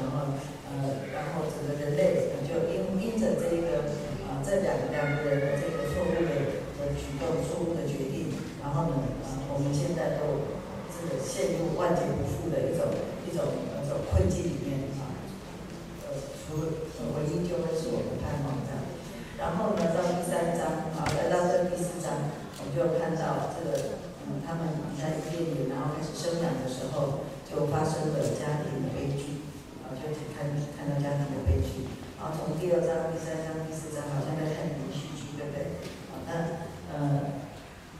然后呃，然后整个人类就因因着这个啊、这两两个人的这个错误的的举动、错误的决定，然后呢、我们现在都这个陷入万劫不复的一种一种一种困境里面。唯一就会是我们盼望这样，然后呢，到第三章啊，来到这第四章，我们就看到这个，嗯，他们在伊甸园，然后开始生养的时候，就发生了家庭的悲剧，啊，就看看到家庭的悲剧。然后从第二章、第三章、第四章，好像在看连续剧，对不对？啊，那呃，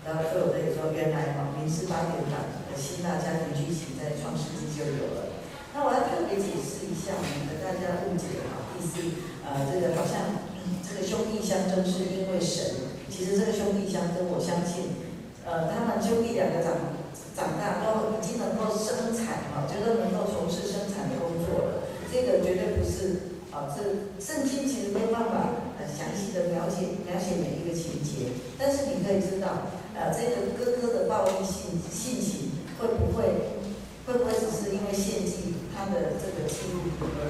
然后所有的也说，原来啊，民事八点档的希腊家庭剧情在创世纪就有了。那我要特别解释一下，免得大家误解哈，意思呃，这个好像、嗯、这个兄弟相争是因为神，其实这个兄弟相争，我相信，呃，他们兄弟两个长长大都已经能够生产哈，觉得能够从事生产的工作了，这个绝对不是啊，这圣经其实没有办法很详细的描写描写每一个情节，但是你可以知道，呃，这个哥哥的暴力性性情会不会会不会只是因为献祭？他的这个记录而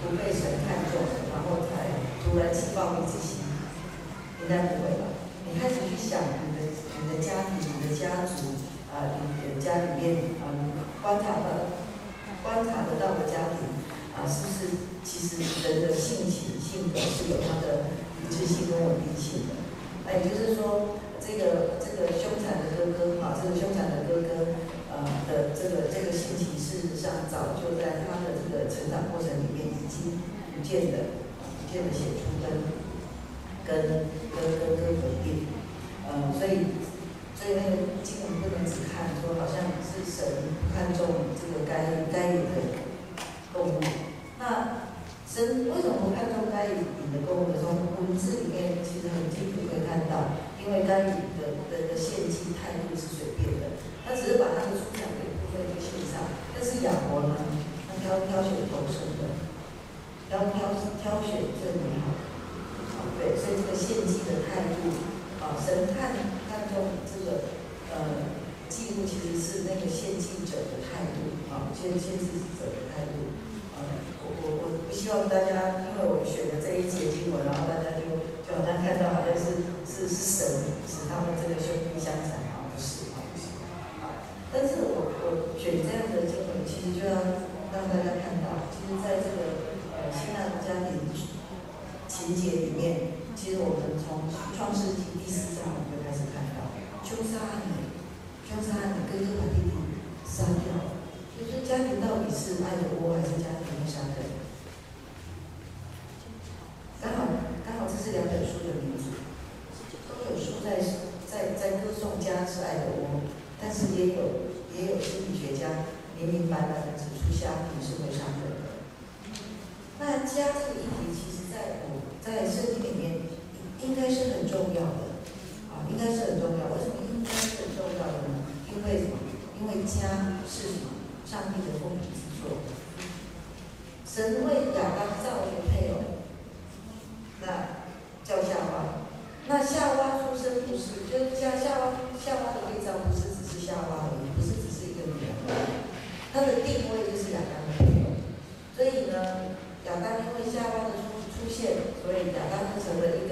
不被神看中，然后才突然起暴力之心，应该不会吧？你开始去想你的你的家庭、你的家族啊，你的家里面啊，观察到观察得到的家庭啊，是不是其实人的性情性格是有他的一致性跟稳定性的？那也就是说，这个这个凶残的哥哥啊，这个凶残的哥哥。呃的这个这个心情，事实上早就在他的这个成长过程里面已经不见的不见得显出跟跟跟跟跟否定，呃，所以所以那个经文不能只看说好像是神看重这个该该隐的动物，那神为什么不看重该隐的动物呢？从文字里面其实很清楚可以看到，因为该隐的的的献祭态度是随便的。他只是把他的出产的部分就献上，但是亚伯呢，他挑挑选头生的，挑挑挑选最美好的，啊对，所以这个献祭的态度，啊神看看重这个呃记录其实是那个献祭者的态度，啊献献祭者的态度，啊我我我不希望大家因为我选的这一节经文，然后大家就就好像看到好像是是是？神使他们这个兄弟相残。不是但是我我选这样的经文，其实就要让大家看到，其实在这个呃希腊的家庭情节里面，其实我们从创世纪第四章我们就开始看到，凶杀案，凶杀案，哥哥把弟弟杀掉了，就是。家庭到底是。爱的窝还是。家庭的杀人？刚好刚好这是两本书的名字，都有书在在在歌颂家是爱的窝，但是也有。也有心理学家明明白白的指出，家庭是会伤人的。那家这个议题，其实在我在圣经里面应该是很重要的，啊，应该是很重要。为什么应该是很重要的呢？因为什么？因为家是什么？上帝的丰美之作。神为亚当造了一个配偶，那叫夏娃。那夏娃出生不是，就是夏夏娃夏娃的对象不是只是夏娃而已，不是。他的定位就是亚当的配偶，所以呢，亚当因为夏娃的出出现，所以亚当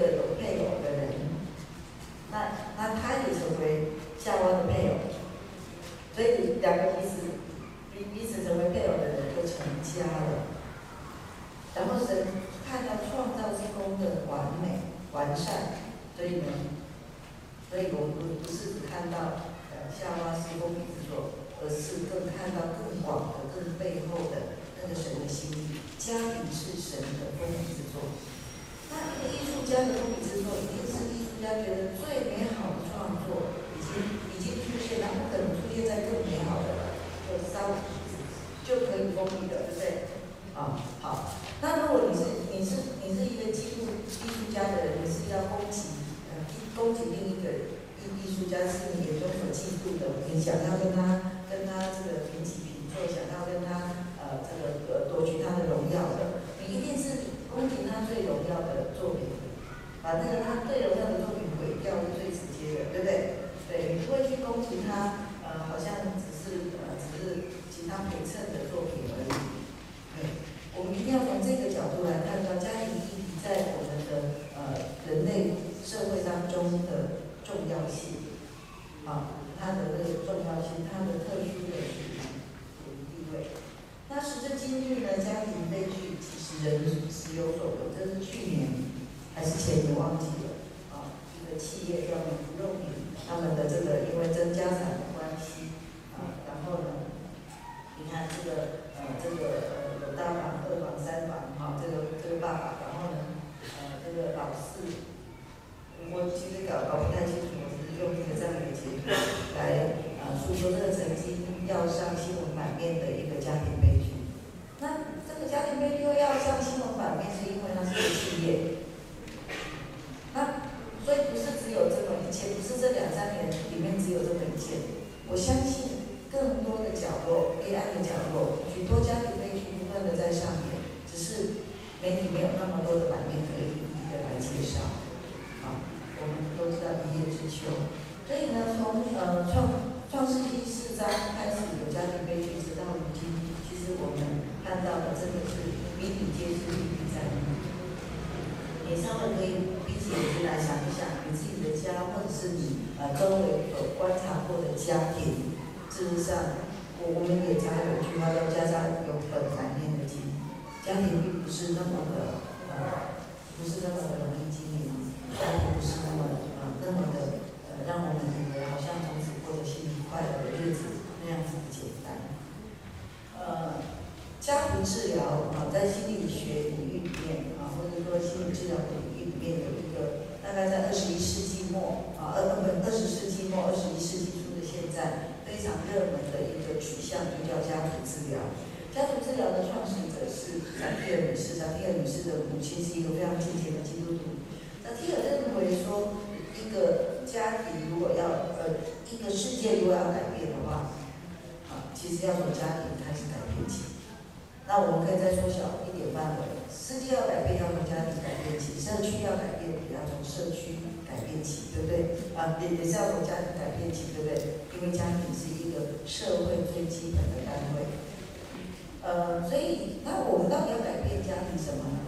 周围所观察过的家庭，事实上，我我们也常有句话叫“家家有本难念的经”，家庭并不是那么的呃，不是那么的容易经营，家庭不是那么呃那么的呃让我们以为好像从此过着幸福快乐的日子那样子的简单。呃，家庭治疗啊，在心理学领域里面啊，或者说心理治疗领域里面有一个，大概在二十一世纪末啊，二本二十世纪末二十一世纪初的现在。非常热门的一个取向就叫家族治疗。家族治疗的创始者是萨提尔女士，的母亲是一个非常敬虔的基督徒。那提尔认为说，一个家庭如果要呃，一个世界如果要改变的话，啊，其实要从家庭开始改变起。那我们可以再缩小一点范围，世界要改变要从家庭改变起，社区要改变也要从社区改变起，对不对？啊，也也是要从家庭改变起，对不对？因为家庭是一个社会最基本的单位，呃，所以那我们到底要改变家庭什么呢？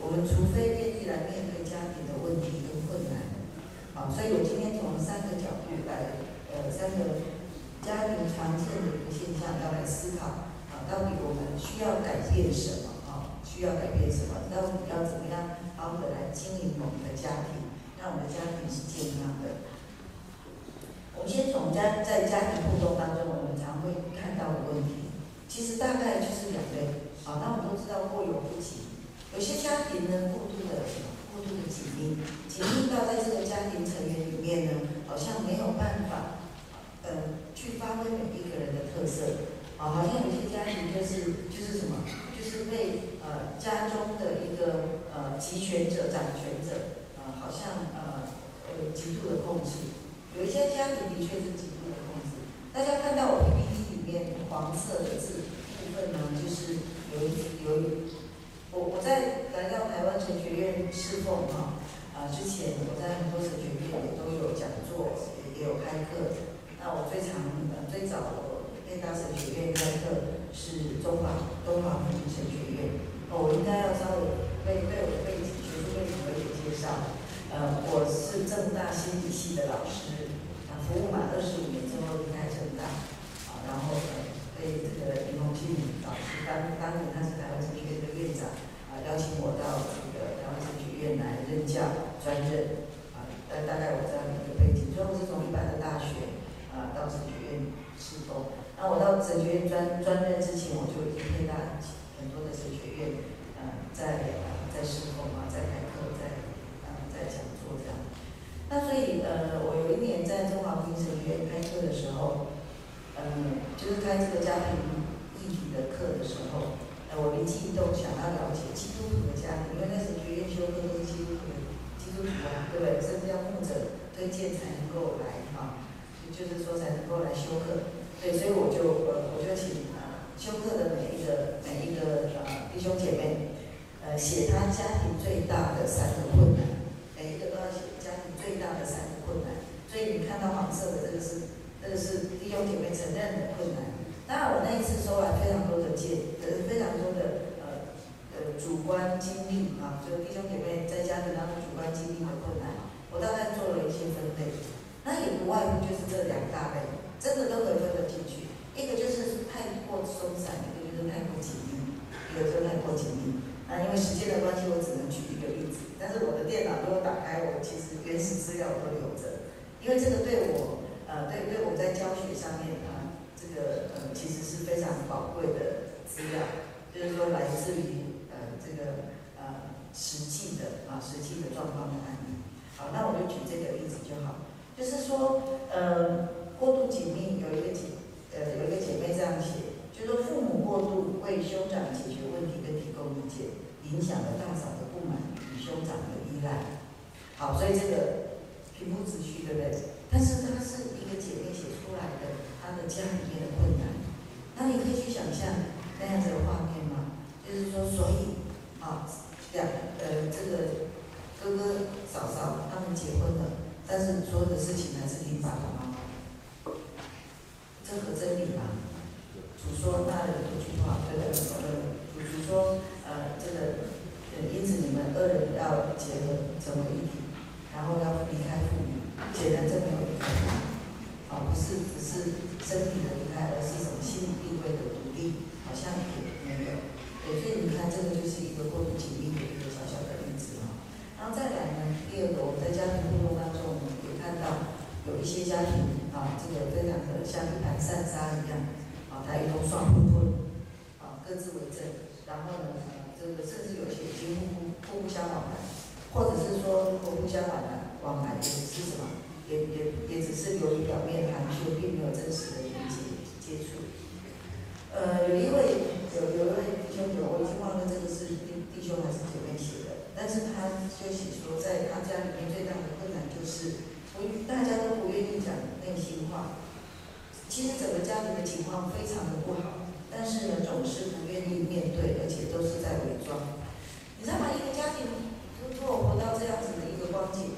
我们除非愿意来面对家庭的问题跟困难，好，所以我今天从三个角度来，呃，三个家庭常见的一个现象要来思考，啊，到底我们需要改变什么？啊，需要改变什么？到底要怎么样好好的来经营我们的家庭，让我们的家庭是健康的？我们先从家在家庭互动当中，我们常会看到的问题，其实大概就是两类。好，那我们都知道过犹不及，有些家庭呢过度的什么，过度的紧密，紧密到在这个家庭成员里面呢，好像没有办法，呃，去发挥每一个人的特色。啊，好像有些家庭就是就是什么，就是被呃家中的一个呃集权者、掌权者，呃，好像呃呃极度的控制。有一些家庭的确是极度的控制。大家看到我 PPT 里面黄色的字部分呢，就是有一有一，我我在来到台湾神学院侍奉哈啊之前，我在很多神学院也都有讲座，也也有开课。那我最常呃最早我念大神学院开课是中华中华福音神学院。哦，我应该要稍微对对我的背景学术背景有点介绍。呃，我是正大心理系的老师。啊服务满二十五年之后离开正大，啊，然后呃被这个林鸿庆老师当当年他是台湾神学院的院长，啊，邀请我到这个台湾神学院来任教专任，啊，大大概我这样的一个背景，所以我是从一般的大学啊到神学院侍奉。那我到神学院专专任之前，我就已经配搭很多的神学院，呃，在呃在侍奉啊，在开课，在呃在讲座这样。那所以呃，我有一年在中华福音神学院开课的时候，嗯，就是开这个家庭议题的课的时候，呃，我灵机一动，想要了解基督徒的家庭，因为在神学院修课都是基督徒的基督徒啊，对不对？甚至要牧者推荐才能够来啊，就是说才能够来修课。对，所以我就呃，我就请啊修课的每一个每一个呃弟兄姐妹，呃，写他家庭最大的三个困难，每一个都要写。最大的三个困难，所以你看到黄色的这个是，这个是弟兄姐妹承认的困难。当然，我那一次收来非常多的件，呃，非常多的呃呃主观经历啊，就弟兄姐妹在家庭当中主观经历的困难，我大概做了一些分类。那也不外乎就是这两大类，真的都可以分得进去。一个就是太过松散，一个就是太过紧密，一个就是太过紧密。那因为时间的关系，我只能举一个例子。但是我的电脑如果打开，我其实原始资料都留着，因为这个对我，呃，对对我在教学上面啊，这个呃，其实是非常宝贵的资料，就是说来自于呃这个呃实际的啊实际的状况的案例。好，那我就举这个例子就好，就是说呃过度紧密，有一个姐呃有一个姐妹这样写，就是父母过度为兄长解决问题跟提供意见，影响了大嫂的不满与。兄长的依赖，好，所以这个平铺直叙，对不对？但是它是一个姐妹写出来的，她的家里面的困难，那你可以去想象那样子的画面吗？就是说，所以啊，两呃这个哥哥嫂嫂他们结婚了，但是所有的事情还是听爸爸妈妈，这可真理吗？主说他的一句话，对不对？呃，主说呃这个。呃因此，你们二人要结合成为一体，然后要离开父母。显然，这没有离开，啊，不是只是身体的离开，而是什么心理地位的独立，好像也没有。对，所以你看，这个就是一个过度紧密的例子啊。然后再来呢，第二个，我们在家庭互动当中，我们也看到有一些家庭啊，这个非常的像一盘散沙一样，啊，他一同双混混，啊，各自为政，然后呢？呃，这个甚至有些已经互不互不相往来，或者是说互不相往来，往来也是什么，也也也只是流于表面含蓄，并没有真实的连接接触。呃，有一位有有一位弟兄友，我已经忘了这个是弟弟兄还是姐妹写的，但是他就写说，在他家里面最大的困难就是不大家都不愿意讲内心话。其实整个家庭的情况非常的不好。但是呢，总是不愿意面对，而且都是在伪装。你知道吗？一个家庭如果活到这样子的一个光景，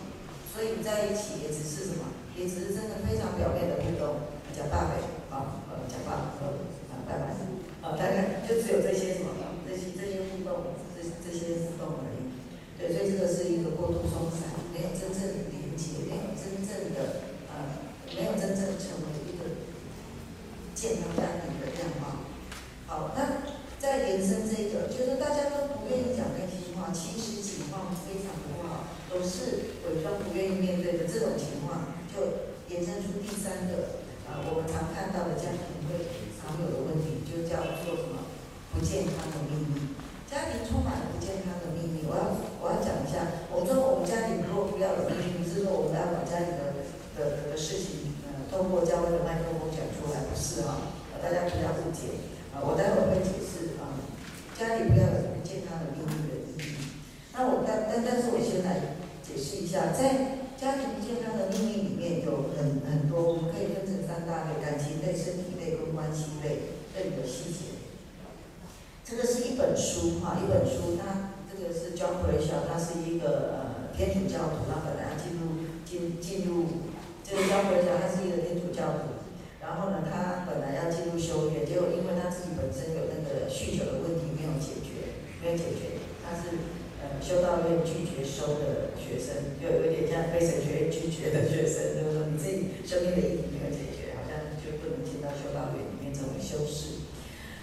所以你在一起也只是什么？也只是真的非常表面的互动，讲大悲啊，呃，讲话呃，啊，拜拜，啊，大概就只有这些什么，这些这些互动，这这些互动而已。对，所以这个是一个过度松散，没有真正的连接，没有真正的呃，没有真正成为健康家庭的样貌。好，那再延伸这个，就是大家都不愿意讲内心话，其实情况非常不好，都是伪装不愿意面对的这种情况，就延伸出第三个，啊，我们常看到的家庭会常有的问题，就叫做什么？不健康的秘密。家庭充满了不健康的秘密。我要我要讲一下，我说我们家庭如果不要有秘密，不是说我们要把家里的的的事情，呃，通过教会的麦克不是哈，大家不要误解。啊我待会会解释啊，家里不要有不健康的秘密的意义。那我但但但是我先来解释一下，在家庭健康的秘密里面有很很多，我们可以分成三大类：感情类、身体类跟关系类这里的细节。这个是一本书哈，一本书，它这个是 John b r a s h a w 他是一个呃天主教徒，他本来要进入进进入这个 John b r a s h a w 他是一个天主教徒。然后呢，他本来要进入修院，结果因为他自己本身有那个酗酒的问题没有解决，没有解决，他是呃修道院拒绝收的学生，就有点像被神学院拒绝的学生，就是说你自己生命的议题没有解决，好像就不能进到修道院里面成为修士。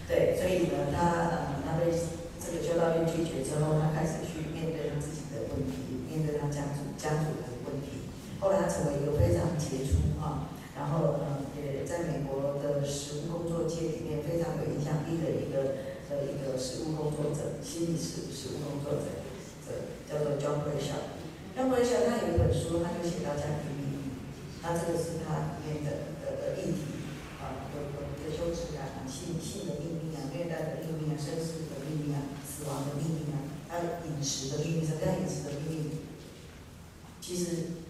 对，所以呢，他呃他被这个修道院拒绝之后，他开始去面对他自己的问题，面对他家族家族的问题。后来他成为一个非常杰出啊，然后呃也在美国的实务工作界里面非常有影响力的一个。一个实务工作者，心理实实务工作者的，叫做 John brasha john brasha 他有一本书，他就写到家庭秘密，他这个是他里面的的的议题啊，有有的羞耻感啊，性性的秘密啊，虐待的秘密啊，生死的秘密啊，死亡的秘密啊，还有饮食的秘密，什么叫饮食的秘密？其实，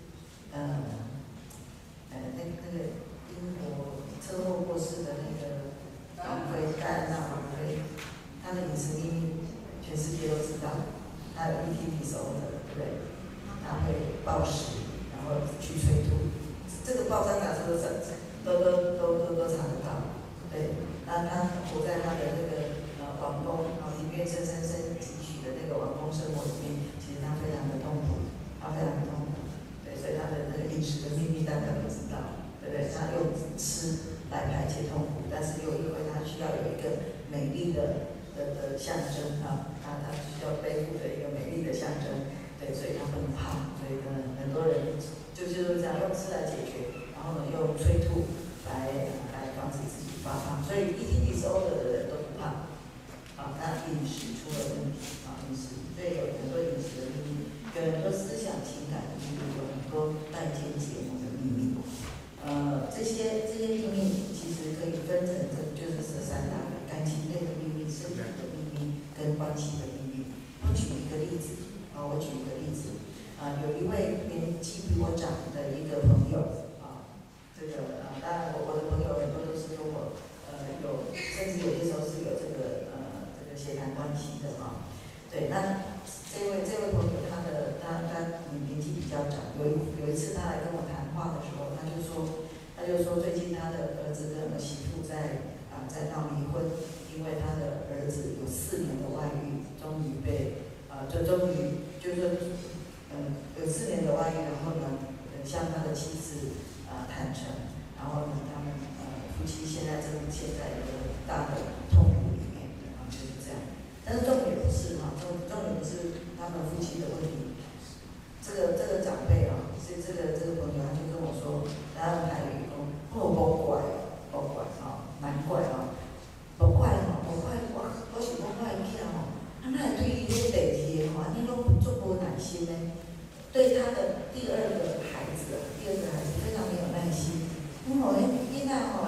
呃，呃，那那个英国车祸过世的那个王菲，戴安娜。他的饮食秘密，全世界都知道。他有 eating disorder，对不对？他会暴食，然后去催吐。这个报章杂志都都都都都都查得到。对，那他活在他的那个呃王宫啊，里面深深深汲取的那个王宫生活里面，其实他非常的痛苦，他非常的痛苦。对，所以他的那个饮食的秘密大家都知道，对不对？他用吃来排解痛苦，但是又因为他需要有一个美丽的。的的象征啊，他他需要背负的一个美丽的象征，对，所以他不能胖，所以呢，很多人就就是这样用吃来解决，然后呢用催吐来来防止自己发胖，所以一听你说的的人都不胖，啊，那饮食出了问题，啊，饮食，所以有很多饮食的秘密，有很多思想情感的秘密，有很多代间结盟的秘密，呃，这些这些秘密其实可以分成这就是这三大类，感情类的秘密。生命的秘密跟关系的秘密。我举一个例子，啊，我举一个例子，啊，有一位年纪比我长的一个朋友，啊，这个啊，当然我我的朋友很多都是跟我，呃，有甚至有些时候是有这个呃这个血缘关系的啊。对，那这位这位朋友他的他他年纪比较长，有一有一次他来跟我谈话的时候，他就说他就说最近他的儿子跟儿媳妇在啊在闹离婚。因为他的儿子有四年的外遇，终于被，呃，就终于就是，嗯，有四年的外遇，然后呢，向他的妻子啊、呃、坦诚，然后呢，他们呃夫妻现在正陷在一个大的痛苦里面，啊，就是这样。但是重点不是哈，重重点不是他们夫妻的问题。这个这个长辈啊，是这个这个朋友他就跟我说，他用台语说，哦，不怪，不怪啊，难怪啊。不快吼，不快，我我是讲快囝吼，他那对于这个代志的话，你拢足无耐心呢。对他的第二个孩子，第二个孩子非常没有耐心。你某天囡仔吼，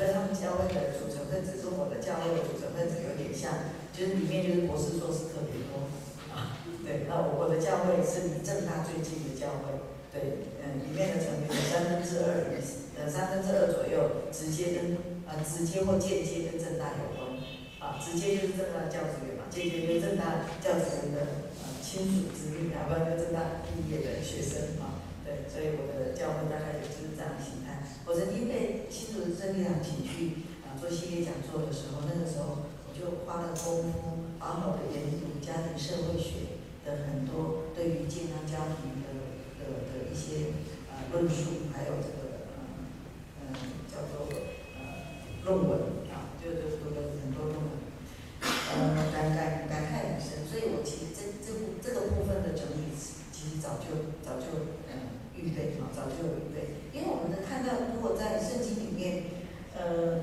跟，他们教会的组成分子跟我的教会的组成分子有点像，就是里面就是博士硕士特别多啊。对，那我我的教会是离正大最近的教会，对，嗯，里面的成员有三分之二，呃，三分之二左右直接跟啊直接或间接跟正大有关，啊，直接就是正大教职员嘛，间接就正大教职员的呃亲属子女啊，不然就政大毕业的学生啊。对，所以我的教会大概也就是这样的形态。我曾经被新竹圣利堂请去啊做系列讲座的时候，那个时候我就花了功夫，好好的研读家庭社会学的很多对于健康家庭的的的一些啊论述，还有这个嗯嗯叫做呃论文啊，就就读了很多论文，呃感感感慨很深。所以我其实这这部这个部分的整理，其实早就早就。预备啊，早就有预备，因为我们能看到，如果在圣经里面，呃，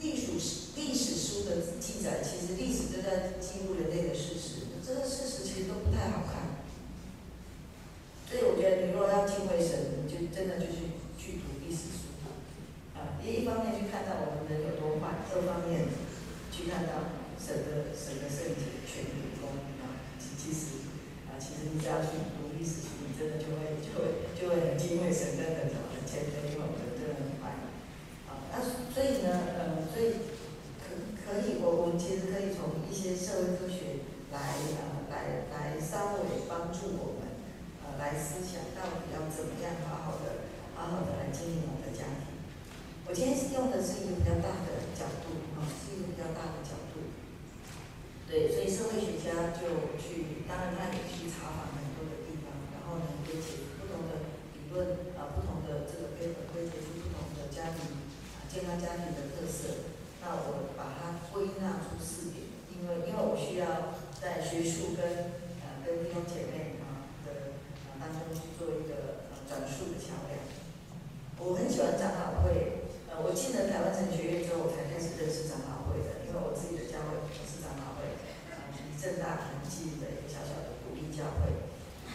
历史历史书的记载，其实历史都在记录人类的事实，这个事实其实都不太好看。所以我觉得，你如果要敬畏神，就真的就是去读历史书啊，也一方面去看到我们人有多坏，二方面去看到神的神的圣洁、权柄、公啊，其实，其实你只要去读历史书。真的就会就会就会很敬畏神，跟很什么很谦卑，因为我们真的很坏。啊，那所以呢，呃，所以可可以，我我们其实可以从一些社会科学来呃来来稍微帮助我们呃来思想到底要怎么样好好的好好的来经营我们的家庭。我今天用的是一个比较大的角度啊，是一个比较大的角度。对，所以社会学家就去，当然他也去查访很多的地方。然后呢，可以解不同的理论啊，不同的这个 paper 可以解释不同的家庭啊，健康家庭的特色。那我把它归纳出四点，因为因为我需要在学术跟呃跟弟兄姐妹啊的啊当中去做一个呃转述的桥梁。我很喜欢长老会，呃，我进了台湾神学院之后，我才开始认识长老会的，因为我自己的教会，正，大很近的一个小小的鼓励教会。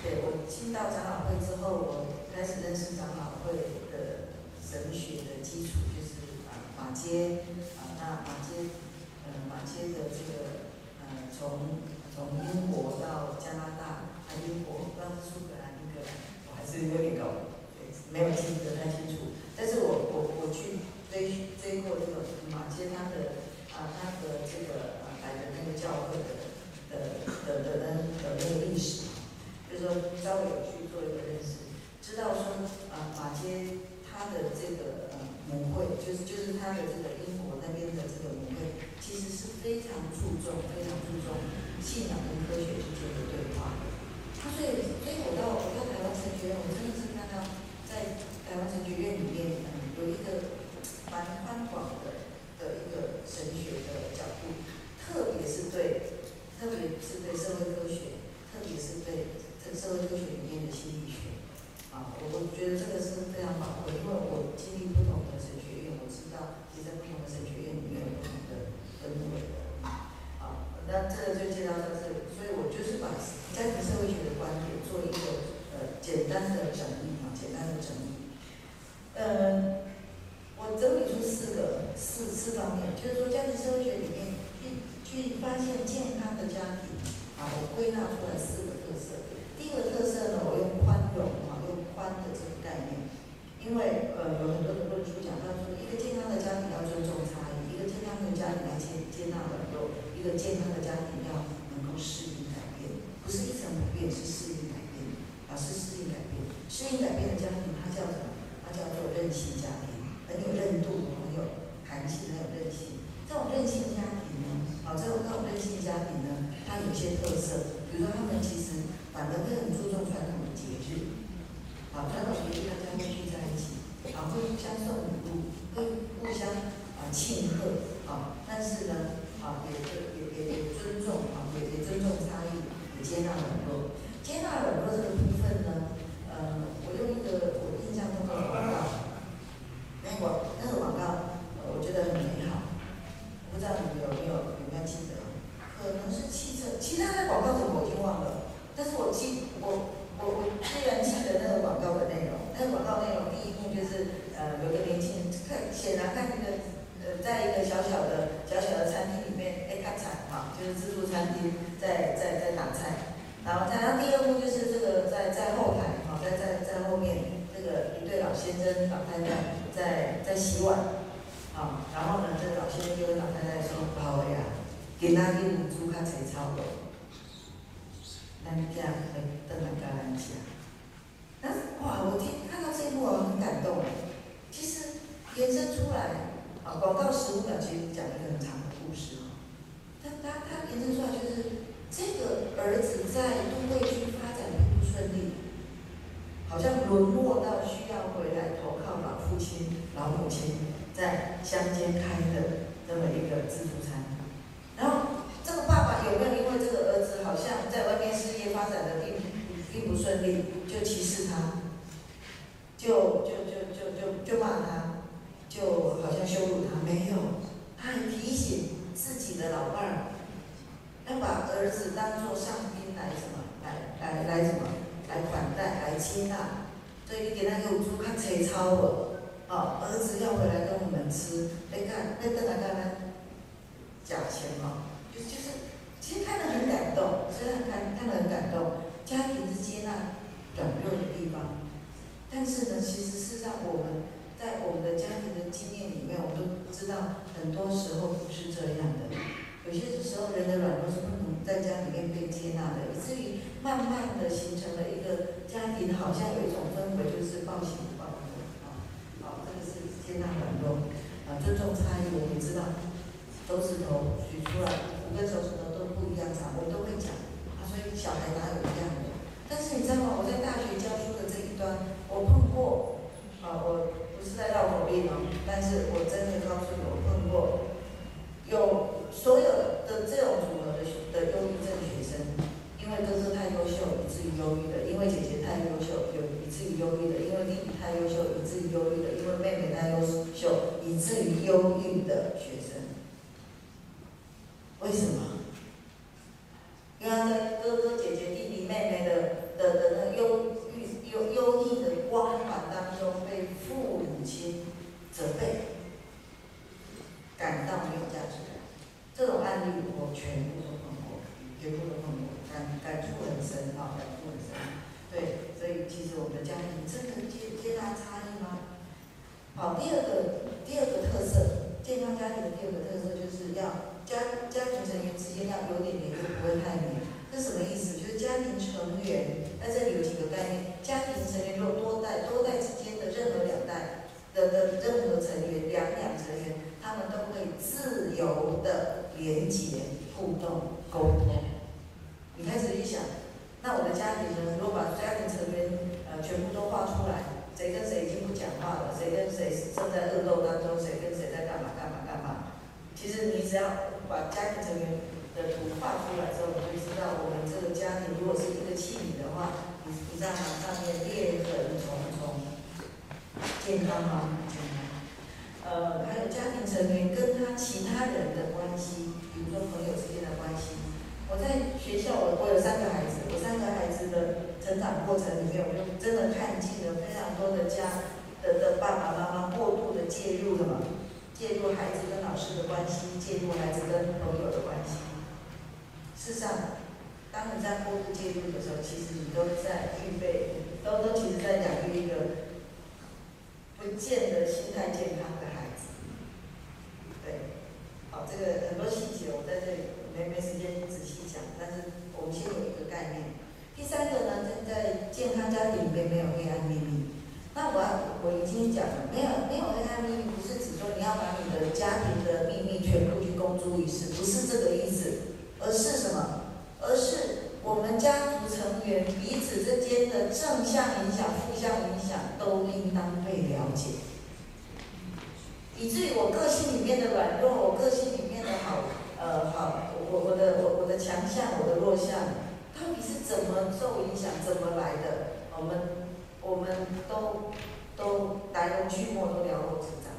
对，我进到长老会之后，我开始认识长老会的神学的基础，就是啊马偕啊，那马偕呃马偕的这个呃从从英国到加拿大，啊英国到苏格兰一个，我还是有点搞没有记得太清楚。但是我我我去追追过这个马偕他的啊他的这个啊来的那个教会的的的的的那个历史。就是说稍微有去做一个认识，知道说啊马街他的这个呃母会，就是就是他的这个英国那边的这个母会，其实是非常注重非常注重信仰跟科学之间的对话。他所以所以我到我到台湾神学院，我真的是看到在台湾神学院里面，嗯，有一个蛮宽广的的一个神学的角度，特别是对，特别是对社会科学，特别是对这社会科学里面的心理学。啊，我我觉得这个是非常宝贵，因为我经历不同的神学院，我知道其实在不同的神学院里面有不同的氛围。啊，那这个就介绍到这里，所以我就是把家庭社会学的观点做一个呃简单的整理啊，简单的整理。嗯，我整理出四个四四方面，就是说家庭社会学里面去发现健康的家庭啊，我归纳出来四个特色。第一个特色呢，我用宽容啊，用宽的这个概念，因为呃有很多的论述讲到说，一个健康的家庭要尊重差异，一个健康的家庭来接接纳软弱，一个健康的家庭要能够适应改变，不是一成不变，是适应改变啊，是适应改变，适应改变的家庭它叫什么？叫做韧性家庭，很有韧度，很有弹性，很有韧性。这种韧性家庭呢，啊，这种这种韧性家庭呢，它有些特色，比如说他们其实反而会很注重传统的节日，啊，传统节日大家会聚在一起，啊，会互相送礼物，会互相啊庆贺，啊，但是呢，啊，也也也也尊重，啊，也也尊重差异，也接纳软弱，接纳软弱这个部分呢，呃，我用一个。像那个广告，那广那个广告，我觉得很美好。不知道你们有没有有没有记得？可能是汽车，其他的广告什么我已经忘了。但是我记我我我虽然记得那个广告的内容，那个广告内容第一幕就是呃有个年轻人看显然看一个呃在一个小小的小小的餐厅里面哎看菜哈，就是自助餐厅在在在打菜。然后然后第二幕就是这个在在后台哈，在在在后面。这个一对老先生、老太太在在洗碗，啊，然后呢，这老先生就跟老太太说：“宝贝呀，给那给母猪看菜操的，咱家可以等来跟咱吃。”但是哇，我听看到这一幕我很感动。其实延伸出来，啊，广告十五秒其实讲一个很长的故事，但他他延伸出来就是这个儿子在都会区发展并不顺利。好像沦落到需要回来投靠老父亲、老母亲在乡间开的这么一个自助餐，然后这个爸爸有没有因为这个儿子好像在外面事业发展的并并不顺利，就歧视他，就就就就就就骂他，就好像羞辱他？没有，他很提醒自己的老伴儿，要把儿子当做上宾来什么，来来来什么？来款待，来接纳，所以你给那个猪看切操了，哦，儿子要回来跟我们吃，你看，那个那个假钱嘛，就就是，其实看得很感动，虽然看看得很感动，家庭是接纳软弱的地方，但是呢，其实事实上我们在我们的家庭的经验里面，我们都知道，很多时候不是这样的，有些时候人的软弱是不能在家里面被接纳的，以至于。慢慢的形成了一个家庭，好像有一种氛围，就是报喜不报忧啊，好，这个是接纳软弱，啊，尊重差异。我们知道，手指头举出来，五根手指头都不一样长，我们都会讲啊，所以小孩哪有一样的？但是你知道吗？我在大学教书的这一端，我碰过，啊，我不是在绕口令哦，但是我真的告诉你，所有的这种组合的的忧郁症学生。因为哥哥太优秀，以至于忧郁的；因为姐姐太优秀，有以至于忧郁的；因为弟弟太优秀，以至于忧郁的；因为妹妹太优秀，以至于忧郁的学生。为什么？因为在哥哥、姐姐、弟弟、妹妹的的的那忧郁、忧忧郁的光环当中，被父母亲责备，感到没有价值。这种案例我全部都碰过，全部都碰过。感感触很深啊，感触很深。对，所以其实我们的家庭真的接接纳差异吗？好，第二个第二个特色，健康家庭的第二个特色就是要家家庭成员之间要有点黏，又不会太黏。这什么意思？就是家庭成员在这里有几个概念：家庭成员如果多代多代之间的任何两代的的任何成员两两成员，他们都可以自由的连接、互动、沟通。你开始一想，那我的家庭呢？如果把家庭成员呃全部都画出来，谁跟谁已经不讲话了，谁跟谁正在恶斗当中，谁跟谁在干嘛干嘛干嘛？其实你只要把家庭成员的图画出来之后，你就知道我们这个家庭如果是一个器皿的话，你你在上面裂痕重重，健康吗？呃，还有家庭成员跟他其他人的关系，比如说朋友之间的关系。我在学校，我我有三个孩子，我三个孩子的成长过程里面，我就真的看见了非常多的家的的爸爸妈妈过度的介入了嘛，介入孩子跟老师的关系，介入孩子跟朋友的关系。事实上，当你在过度介入的时候，其实你都在预备，都都其实在养育一个不见得心态健康的。这个很多细节我在这里没没时间仔细讲，但是我们先有一个概念。第三个呢，在在健康家庭里面没有黑暗秘密。那我要我已经讲了，没有没有黑暗秘密，不是指说你要把你的家庭的秘密全部去公诸于世，不是这个意思，而是什么？而是我们家族成员彼此之间的正向影响、负向影响都应当被了解，以至于我个性里面的软弱，我个性里面的好，呃，好，我我的我我的强项，我的弱项。到底是怎么受影响，怎么来的？我们我们都都来龙去脉都了如指掌，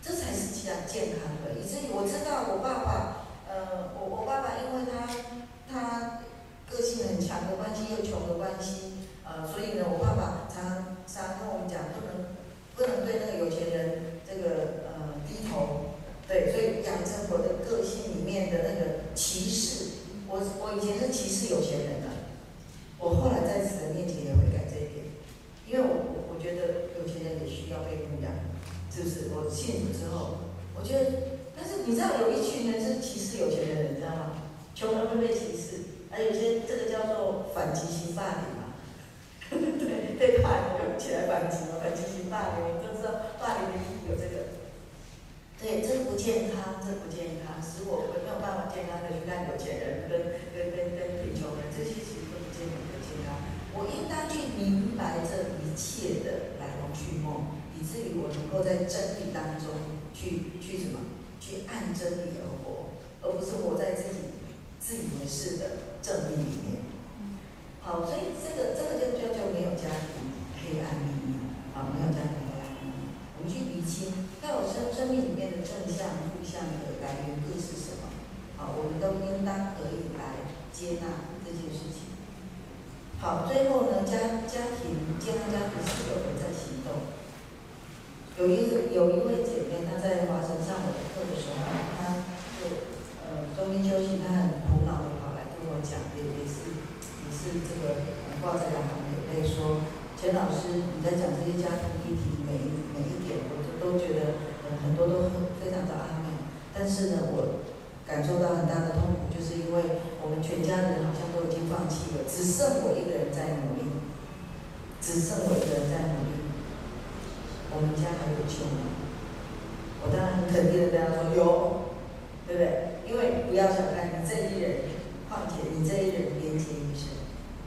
这才是讲健康的。以至于我知道我爸爸，呃，我我爸爸因为他他个性很强的关系，又穷的关系，呃，所以呢，我爸爸常常常跟我们讲，不能不能对那个有钱人个呃低头，对，所以养成我的个性里面的那个歧视。我我以前是歧视有钱人的，我后来在神面前也会改这一点，因为我我觉得有钱人也需要被供养，是不是？我信主之后，我觉得，但是你知道有一群人是歧视有钱人，你知道吗？穷人会被歧视，而有些这个叫做反击型霸凌嘛，对，被霸凌起来反击嘛，反击型霸凌，都知道霸凌的意义有这个。对，这不健康，这不健康，使我没有办法健康的去看有钱人跟跟跟跟贫穷人，这些其实都不见得健康。我应当去明白这一切的来龙去脉，以至于我能够在真理当中去去什么？去按真理而活，而不是活在自己自以为是的正义里面。好，所以这个这个就就就没有家庭黑暗秘密，好，没有家庭。我们去厘清，在我生生命里面的正向、负向的来源各是什么？好，我们都应当可以来接纳这件事情。好，最后呢，家家庭健康家庭是有人在行动。有一个有一位姐妹，她在华城上我的课的时候，她就呃中间休息，她很苦恼的跑来跟我讲，也也是也是这个挂在两行眼泪说，钱老师你在讲这些家庭议题，每一每一点我都都觉得，很多都很非常的阿门。但是呢，我感受到很大的痛苦，就是因为我们全家人好像都已经放弃了，只剩我一个人在努力，只剩我一个人在努力。我们家还有救吗？我当然很肯定的跟他说有，对不对？因为不要小看你这一人，况且你这一人连接于神，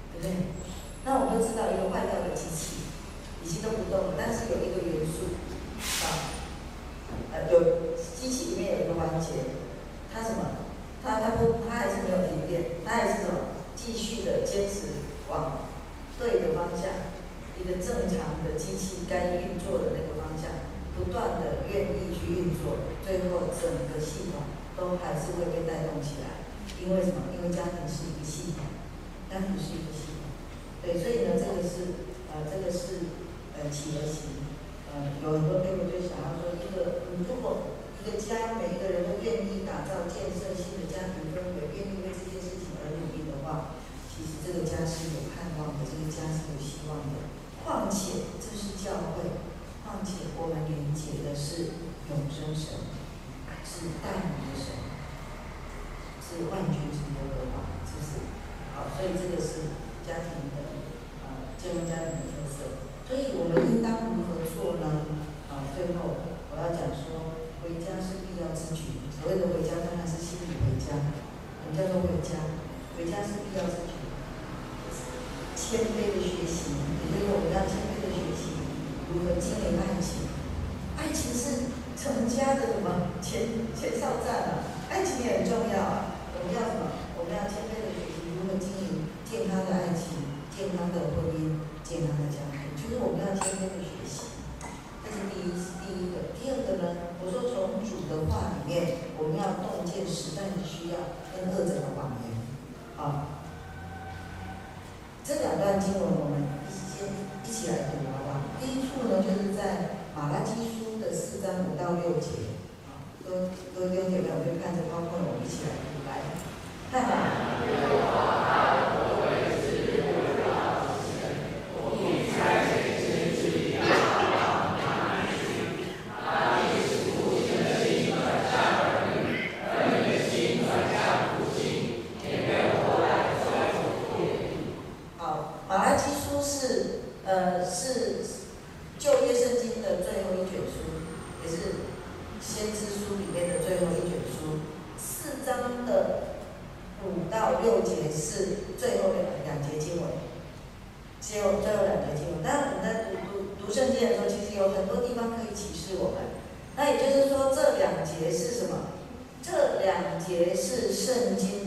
对不对？都知道一个坏掉的机器。已经都不动了，但是有一个元素，啊，呃，有机器里面有一个环节，它什么？它它不，它还是没有停电，它还是什么？继续的坚持往对的方向，一个正常的机器该运作的那个方向，不断的愿意去运作，最后整个系统都还是会被带动起来。因为什么？因为家庭是一个系统，家庭是一个家，回家是必要事情。谦卑的学习，也就是我们要谦卑的学习如何经营爱情。爱情是成家的什么前前哨站啊？爱情也很重要啊。我们要什么？我们要谦卑的学习如何经营健康的爱情、健康的婚姻、健康的家庭，就是我们要谦卑的学习。这是第一是第一个，第二个呢？我说从主的话里面，我们要洞见时代的需要跟二者。这两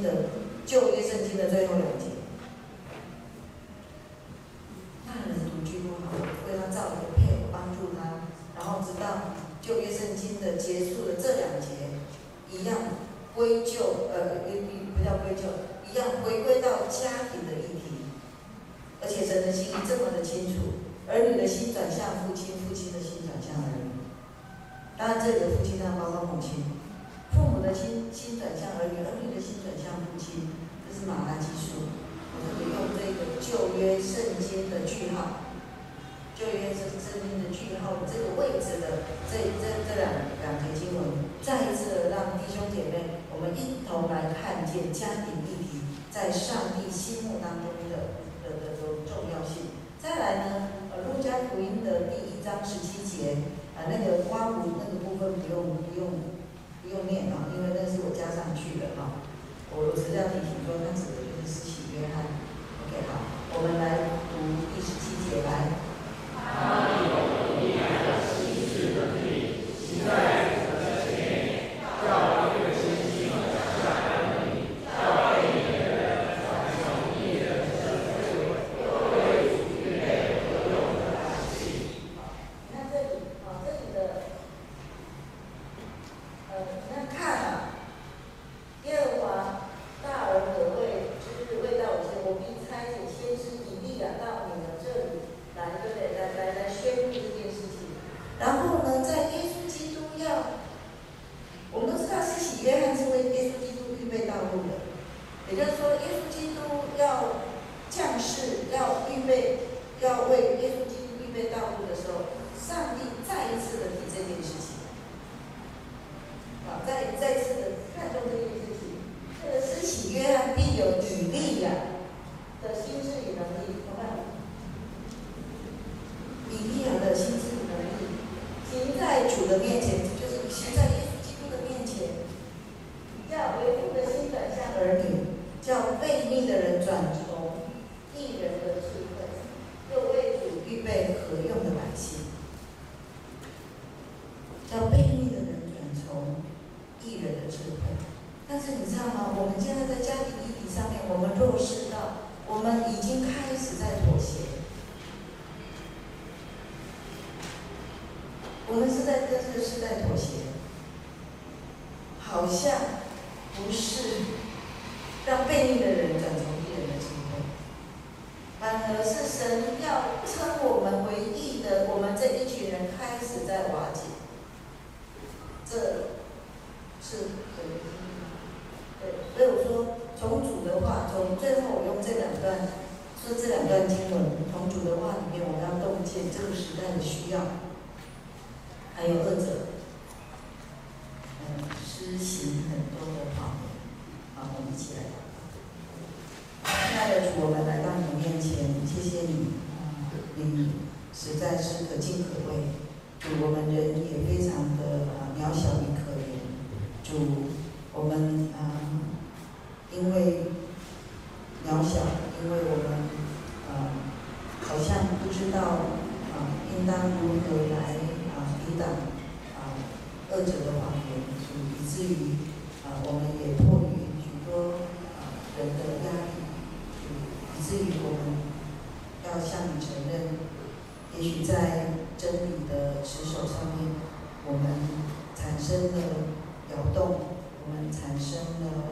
的就业应当如何来啊抵挡啊二者的谎言以至于啊我们也迫于许多啊人的许在真理的持守上面，我们产生了摇动，我们产生了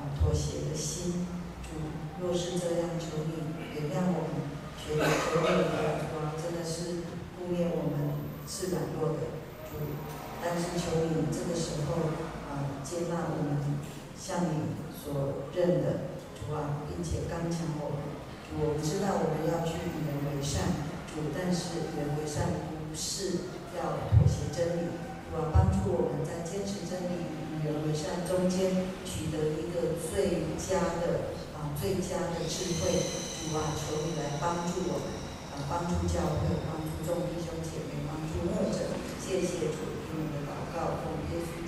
啊妥协的心。主，若是这样，求你原谅我们，求你求你的主，真的是顾念我们是软弱的主，但是求你这个时候啊接纳我们，向你所认的主啊，并且刚强我们。我们知道我们要去与人为善，主，但是与人为善不是要妥协真理。主啊，帮助我们在坚持真理与人为善中间取得一个最佳的啊最佳的智慧。主啊，求你来帮助我们，啊帮助教会，帮助众弟兄姐妹，帮助牧者。谢谢主，听我们的祷告，奉耶稣。